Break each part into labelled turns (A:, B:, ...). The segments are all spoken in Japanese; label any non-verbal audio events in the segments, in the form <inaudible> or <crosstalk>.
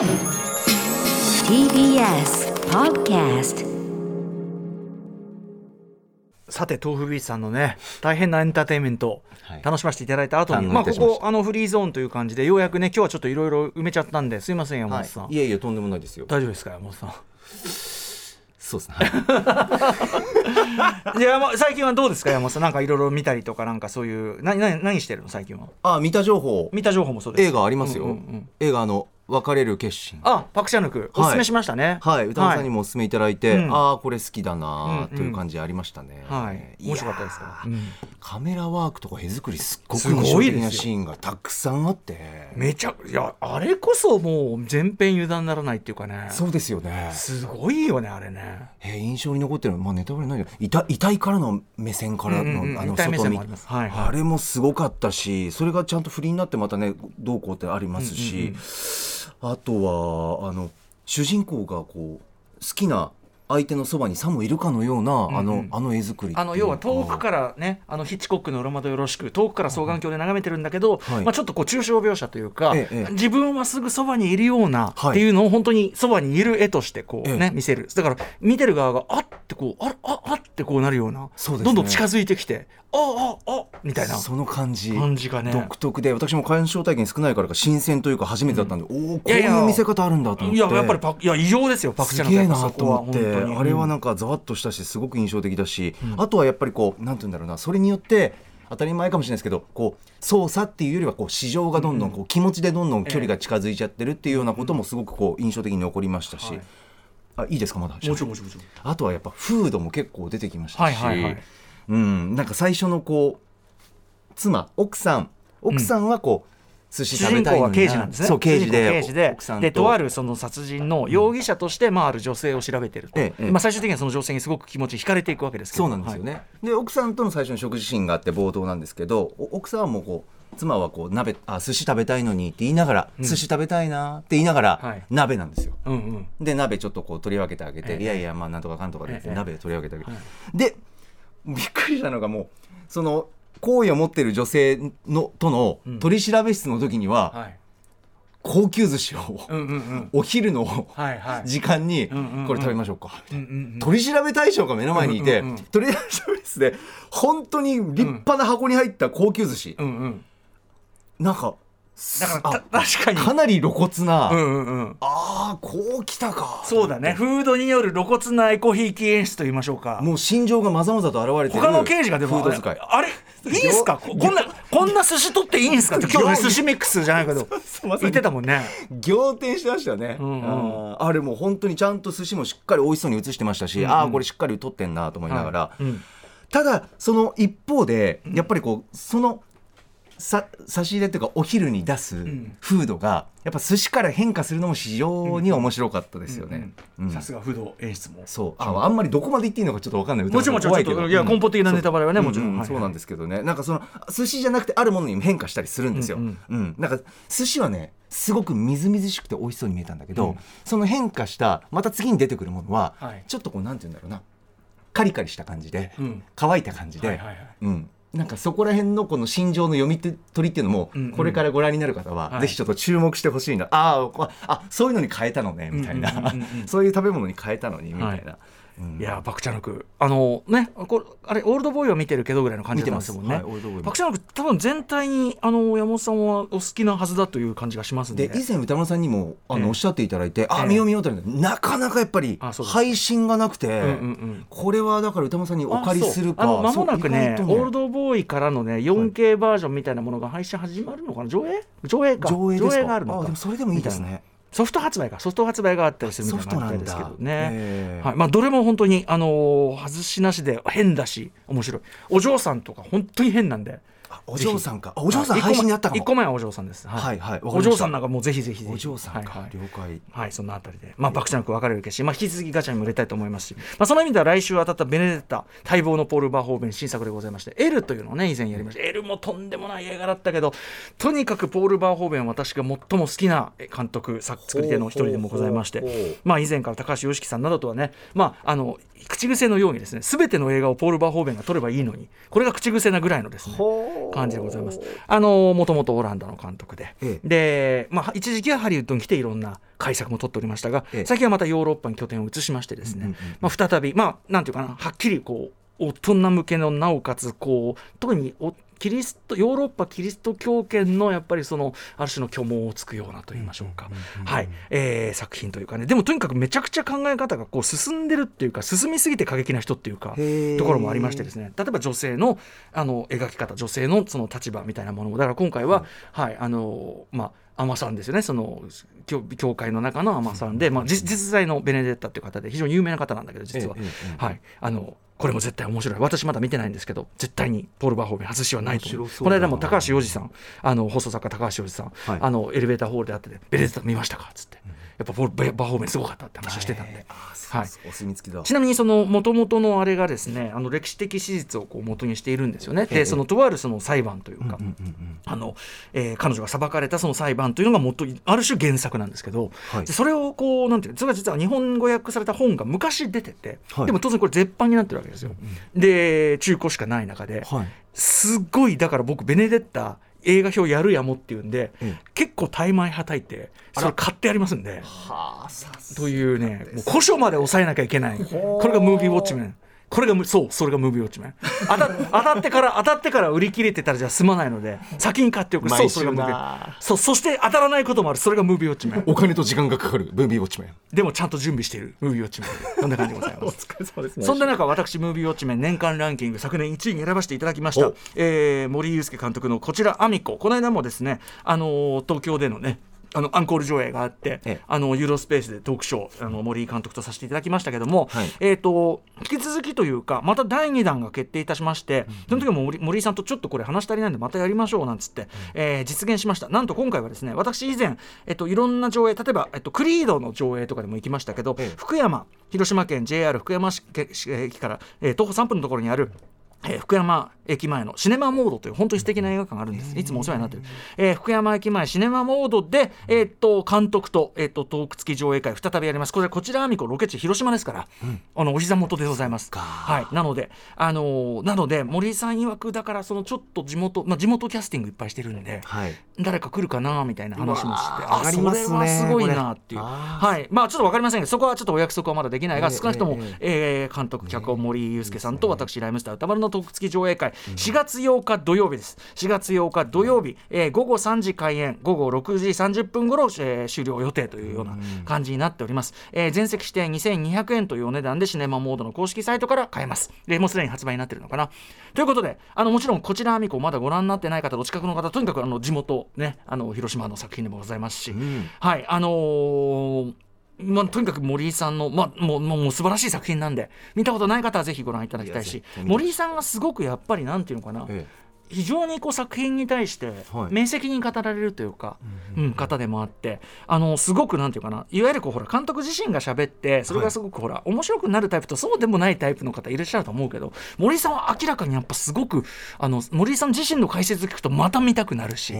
A: TBS Podcast
B: さて豆腐ビーツさんのね大変なエンターテインメント、
C: はい。
B: 楽しませていただいた後にまあここあのフリーゾーンという感じでようやくね今日はちょっといろいろ埋めちゃったんです。い。ません山
C: はい
B: 本さん、
C: いえいえとんでもないですよ。
B: 大丈夫ですか山本さん？
C: そうですね。はい。<laughs>
B: いや、まあ、最近はどうですか山本さん？なんかいろいろ見たりとかなんかそういうなな何してるの最近は？
C: あ見た情報。
B: 見た情報もそうです。
C: 映画ありますよ、
B: うんうんうん。
C: 映画あの別れる決心。
B: あパクチャヌク。おすすめしましたね。
C: はい。歌丸さんにもお勧めいただいて、
B: うん。
C: ああこれ好きだなという感じありましたね、
B: はい。面白かったですうん。
C: カメラワークとか絵作りすっごく
B: すごい
C: なシーンがたくさんあって。
B: めちゃいやあれこそもう全編油断ならないっていうかね。
C: そうですよね。
B: すごいよねあれね。
C: えー印象に残ってるのは、まあ、ネタバレないけど遺体遺体からの目線からの,、
B: うんうんうん。
C: あの外見
B: もあはいはい。
C: あれもすごかったしそれがちゃんと不倫になってまたねどうこうってありますし、あとはあの主人公がこう好きな相手のそばにさもいるかのような、あ
B: うんうん。
C: のあの絵作り
B: あの要は遠くからねあのヒッチコックの裏窓よろしく遠くから双眼鏡で眺めてるんだけど、
C: はい。
B: まあ、ちょっとこう抽象描写というか、
C: ええええ。
B: 自分はすぐそばにいるような
C: はい
B: っていうのを本当にそばにいる絵としてこうね、
C: え。え
B: 見せる。だから見てる側があってこうあああってこうなるような
C: ね。
B: どんどん近づいてきてあああみたいな。
C: その感じ。
B: 感じがね。
C: 独特で私も鑑賞体験少ないからか新鮮というか初めてだったんで、おおこう
B: い
C: う見せ方あるんだと思って。
B: いややっぱりパクいや異常ですよパクチャの
C: すげえなと思ってあれはなんかざわっとしたしすごく印象的だし、あとはやっぱりこうなんて言うんだろうなそれによって当たり前かもしれないですけどこう操作っていうよりはこう市場がどんどんこう気持ちでどんどん距離が近づいちゃってるっていうようなこともすごくこう印象的に残りましたし、
B: はい
C: あいいですかまだ。
B: もちろんもちろんもちろん。
C: あとはやっぱフードも結構出てきましたし、
B: はいはいはい。
C: うん、なんか最初のこう妻奥さん奥さんはこう、寿司
B: 主
C: 食べたいのに
B: 人公は刑事なんですね。
C: そう刑事で
B: 事ででとあるその殺人の容疑者として、まあ、ある女性を調べてると、
C: ええ。
B: まあ、最終的にはその女性にすごく気持ち惹かれていくわけですけど。
C: そうなんですよね、で奥さんとの最初の食事シーンがあって冒頭なんですけどお奥さんはもうこう妻はこう鍋あ寿司食べたいのにって言いながら、
B: うん。
C: 寿司食べたいなって言いながら、
B: はい。
C: 鍋なんですよ。
B: はいうんうん。
C: で鍋ちょっとこう取り分けてあげて、
B: ええ。
C: いやいやまあなんとかかんとかで、
B: ええ。
C: 鍋取り分けてあげて、
B: はい。
C: でびっくりしたのがもうその好意を持ってる女性のとの
B: うん。
C: 取り調べ室の時には、
B: はい。
C: 高級寿司を、
B: うんうんうん。
C: お昼の時間に
B: うんうんうん。
C: これ食べましょうか、
B: うんうんうん。
C: 取り調べ対象が目の前にいて、
B: うんうん。うん
C: 取り調べ室で本当に立派な箱に入った高級寿司、
B: うんうん
C: なんか
B: だから <laughs> 確かに。
C: かなり露骨な、
B: うんうんうん。
C: ああこうきたか。
B: そうだね。フードによる露骨なエコひいき演出と言いましょうか。
C: もう心情がまざまざと現れてる
B: 他の刑事がでも
C: フード使い。
B: あれ？いいんすか？ここんなこんな寿司取っていいんすか？って今日ね寿司ミックスじゃないけど。<laughs> 言ってたもんね。
C: 仰天してましたよね、
B: うんうん。
C: あーあれもう本当にちゃんと寿司もしっかり美味しそうに映してましたし、
B: うんうん。
C: ああこれしっかり撮ってんなと思いながら、
B: はいうん。
C: ただその一方でやっぱりこうそのさ差し入れっていうかお昼に出す
B: ん。
C: フードがやっぱ寿司から変化するのも非常に面白かったですよね。うん
B: さすが不動演出も。
C: そう。ああんまりどこまで言っていいのかちょっと分かんない。
B: もちろんもちろん
C: 怖いけど
B: ちょっといや根本的なネタバレはね
C: そう。
B: もちろん。
C: そうなんですけどね。なんかその寿司じゃなくてあるものに変化したりするんですよ。
B: う
C: うん。ん。なんか寿司はねすごくみずみずしくて美味しそうに見えたんだけど、
B: うん。
C: その変化したまた次に出てくるものは、
B: はい。
C: ちょっとこうなんて言うんだろうな。カリカリした感じで、
B: うん。
C: 乾いた感じで、うん、なんかそこら辺のこの心情の読み取りっていうのも、これからご覧になる方は、
B: はい。
C: ぜひちょっと注目してほしいな。あーああそういうのに変えたのねみたいな、そういう食べ物に変えたのにみたいな、うん
B: いやパクチャノク。あのねこれあれオールドボーイを見てるけどぐらいの感じでまもんね、
C: はい
B: パクチャノク多分全体にあの山本さんはお好きなはずだという感じがしますんで
C: で以前歌丸さんにもあの、
B: ええ
C: おっしゃっていただいて、あ
B: ええ
C: 見よう見ようとなかなかやっぱり配信がなくて、
B: うんうんうん
C: これはだから歌丸さんにお借りするか
B: あそうあの間もなくね
C: そう意外と
B: オールドボーイからのね 4K バージョンみたいなものが配信始まるのかな上映上映か
C: 上映
B: があるのか
C: でもそれでもいいですね
B: ソフト発売かソフト発売があったりするみたいなのがあったりですけどね。はい。まあ、どれも本当に、あのー外しなしで変だし面白い。お嬢さんとか本当に変なんで。
C: あお嬢さんか。あお嬢さん
B: はい
C: 配信にあったかも。
B: 一個前はお嬢さんです。
C: はい。はい
B: お嬢さんなんかもうぜひぜひぜひ。
C: お嬢さんか、了解。
B: はい、そのあたりで、まあ、爆笑なく別れる決心、まあ、引き続きガチャにも入れたいと思いますし、まあ、その意味では来週当たったベネデッタ、待望のポール・バーホーベン新作でございまして、L というのをね、以前やりました。L もとんでもない映画だったけど、とにかくポール・バーホーベンは私が最も好きな監督、作作り手の一人でもございまして。まあ、以前から高橋良樹さんなどとはね、まあ、あの口癖のようにですね、すべての映画をポール・バーホーベンが撮ればいいのに、これが口癖なぐらいのですね、感じでございます。あのもともとオランダの監督で、
C: ええ。
B: で、まあ、一時期はハリウッドに来ていろんな改作も撮っておりましたが、
C: ええ。
B: 最近はまたヨーロッパに拠点を移しましてですね、まあ、再び、まあ、なんていうかな、はっきりこう大人向けのなおかつこう特におキリストヨーロッパキリスト教圏のやっぱりそのある種の虚妄をつくようなと言いましょうか、はい、えー作品というかね。でもとにかくめちゃくちゃ考え方がこう進んでるっていうか進みすぎて過激な人っていうかところもありましてですね。例えば女性のあの描き方女性のその立場みたいなものも。だから今回は、はいあのまあアマさんですよね。その教教会の中のアマさんで、まあ、実実在のベネデッタっていう方で非常に有名な方なんだけど実は、はい。あのこれも絶対面白い。私まだ見てないんですけど絶対にポール・バーホーベン外しはないとこの間も高橋洋二さんあの放送作家高橋洋二さん、
C: はい。
B: あのエレベーターホールで会ってて「ベネデッタ見ましたか?」っつって、やっぱポール・バーホーベンすごかったって話をしてたんで。はい。
C: そうお墨付きだ。
B: ちなみにその元々のあれがですねあの歴史的史実をこう元にしているんですよね。
C: ええ。
B: でそのとあるその裁判というか、
C: うんうんうん
B: あのえー彼女が裁かれたその裁判というのが元ある種原作なんですけど、
C: はい。
B: でそれをこうなんていうのそれが実は日本語訳された本が昔出てて、
C: はい。
B: でも当然これ絶版になってるわけですよ。で中古しかない中で、
C: はい。
B: すっごいだから僕ベネデッタ映画表やるやもっていうんで、
C: ええ
B: 結構怠慢はたいてそれ買ってやりますんで。
C: はあ
B: というね、もう古書まで抑えなきゃいけない。これがムービーウォッチメン。これがむそうそれがムービーウォッチメン当た <laughs> 当たってから当たってから売り切れてたらじゃ済まないので先に買っておく。そうそれがムービー
C: な
B: そうそして当たらないこともある。それがムービーウォッチメン
C: お金と時間がかかる。ブービーウォッチメン
B: でもちゃんと準備している。ムービーウォッチメンこんな感じでございます。<laughs> そんな中、私、ムービーウォッチメン年間ランキング、昨年1位に選ばせていただきました。
C: お、
B: えー森祐介監督のこちら、アミコ、この間もですね、あのー東京でのね、あのアンコール上映があって
C: ええ。
B: あのユーロスペースでトークショーあの森井監督とさせていただきましたけども、
C: はい。
B: えー、と引き続きというかまた第2弾が決定いたしまして、その時も森森井さんとちょっとこれ話足りないんでまたやりましょうなんつって、えー実現しました。なんと今回はですね私以前、えっといろんな上映例えば、えっとクリードの上映とかでも行きましたけど、
C: ええ。
B: 福山広島県 JR 福山市駅から、えー徒歩3分のところにあるえー福山駅前のシネマモードという本当に素敵な映画館があるんです。いつもお世話になってる。えー福山駅前シネマモードで、えーっと監督と,、えーっとトーク付き上映会再びやります。これこちらアミコロケ地広島ですから、あのお膝元でございます。はい。なのであのーなので森井さん曰くだからそのちょっと地元まあ地元キャスティングいっぱいしてるんで。
C: はい
B: 誰か来るかなみたいな話もしてあ
C: 上がりますね
B: それはすごいなっていうはいまあちょっと分かりませんけどそこはちょっとお約束はまだできないが、
C: ええ
B: 少なくとも、
C: え
B: えー監督脚本森井祐介さんと私ライムスター歌丸のトーク付き上映会、4月8日土曜日です。4月8日土曜日、えー午後3時開演午後6時30分頃、えー終了予定というような感じになっております、えー全席指定2200円というお値段でシネマモードの公式サイトから買えます。でもうすでに発売になってるのかな。ということであのもちろんこちらアミコまだご覧になってない方お近くの方とにかくあの地元ねあの広島の作品でもございますし、
C: ん。
B: はいあのーまあ、とにかく森井さんの、まあ、もうもう素晴らしい作品なんで見たことない方はぜひご覧いただきたいし森井さんがすごくやっぱりなんていうのかな、
C: え
B: 非常にこう作品に対して
C: はい。
B: 面積に語られるというか、うん方でもあってあのすごくなんていうかないわゆるこうほら監督自身が喋ってそれがすごくほら、面白くなるタイプとそうでもないタイプの方いらっしゃると思うけど森井さんは明らかにやっぱすごくあの森井さん自身の解説聞くとまた見たくなるし。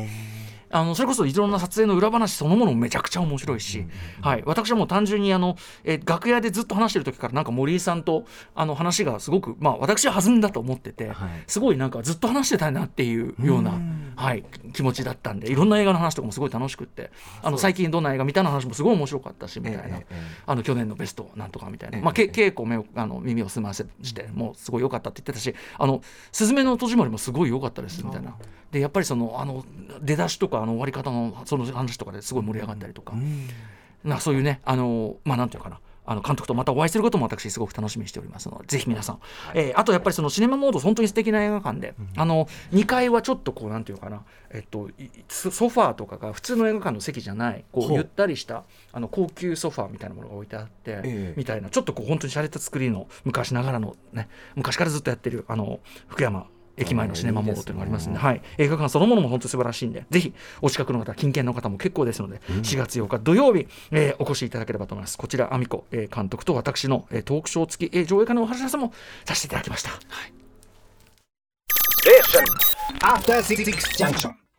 B: あのそれこそいろんな撮影の裏話そのものもめちゃくちゃ面白いし、はい、私はもう単純にあの、えー楽屋でずっと話してる時からなんか森井さんとあの話がすごく、まあ、私は弾んだと思ってて、
C: はい。
B: すごいなんかずっと話してたいなっていうような、はい、気持ちだったんでいろんな映画の話とかもすごい楽しくってあの最近どんな映画見たの話もすごい面白かったしみたいな、
C: ええええ
B: あの去年のベストなんとかみたいな、
C: ええ
B: まあ、け稽古目をあの耳を澄ませしてもうすごい良かったって言ってたし「あのすずめの戸締まり」もすごい良かったですみたいなでやっぱりそのあの出だしとかあの終わり方のその話とかですごい盛り上がったりとか、なそういうねあのまあなんていうかな。あの監督とまたお会いすることも私すごく楽しみにしておりますのでぜひ皆さん、えーあとやっぱりそのシネマモード本当に素敵な映画館で、あの2階はちょっとこうなんていうかな、えっと、いソソファーとかが普通の映画館の席じゃないこ
C: う
B: ゆったりしたあの高級ソファーみたいなものが置いてあって、
C: ええ。
B: みたいなちょっとこう本当に洒落た作りの昔ながらのね昔からずっとやってるあの福山駅前のシネマモードというのがありますんで、はい、映画館そのものも本当に素晴らしいんで、ぜひお近くの方、近県の方も結構ですので、4月8日土曜日、えーお越しいただければと思います。こちら、アミコ、えー監督と私の、えートークショー付き、えー上映会のお話し合わせもさせていただきました。はい
D: After Six Junction.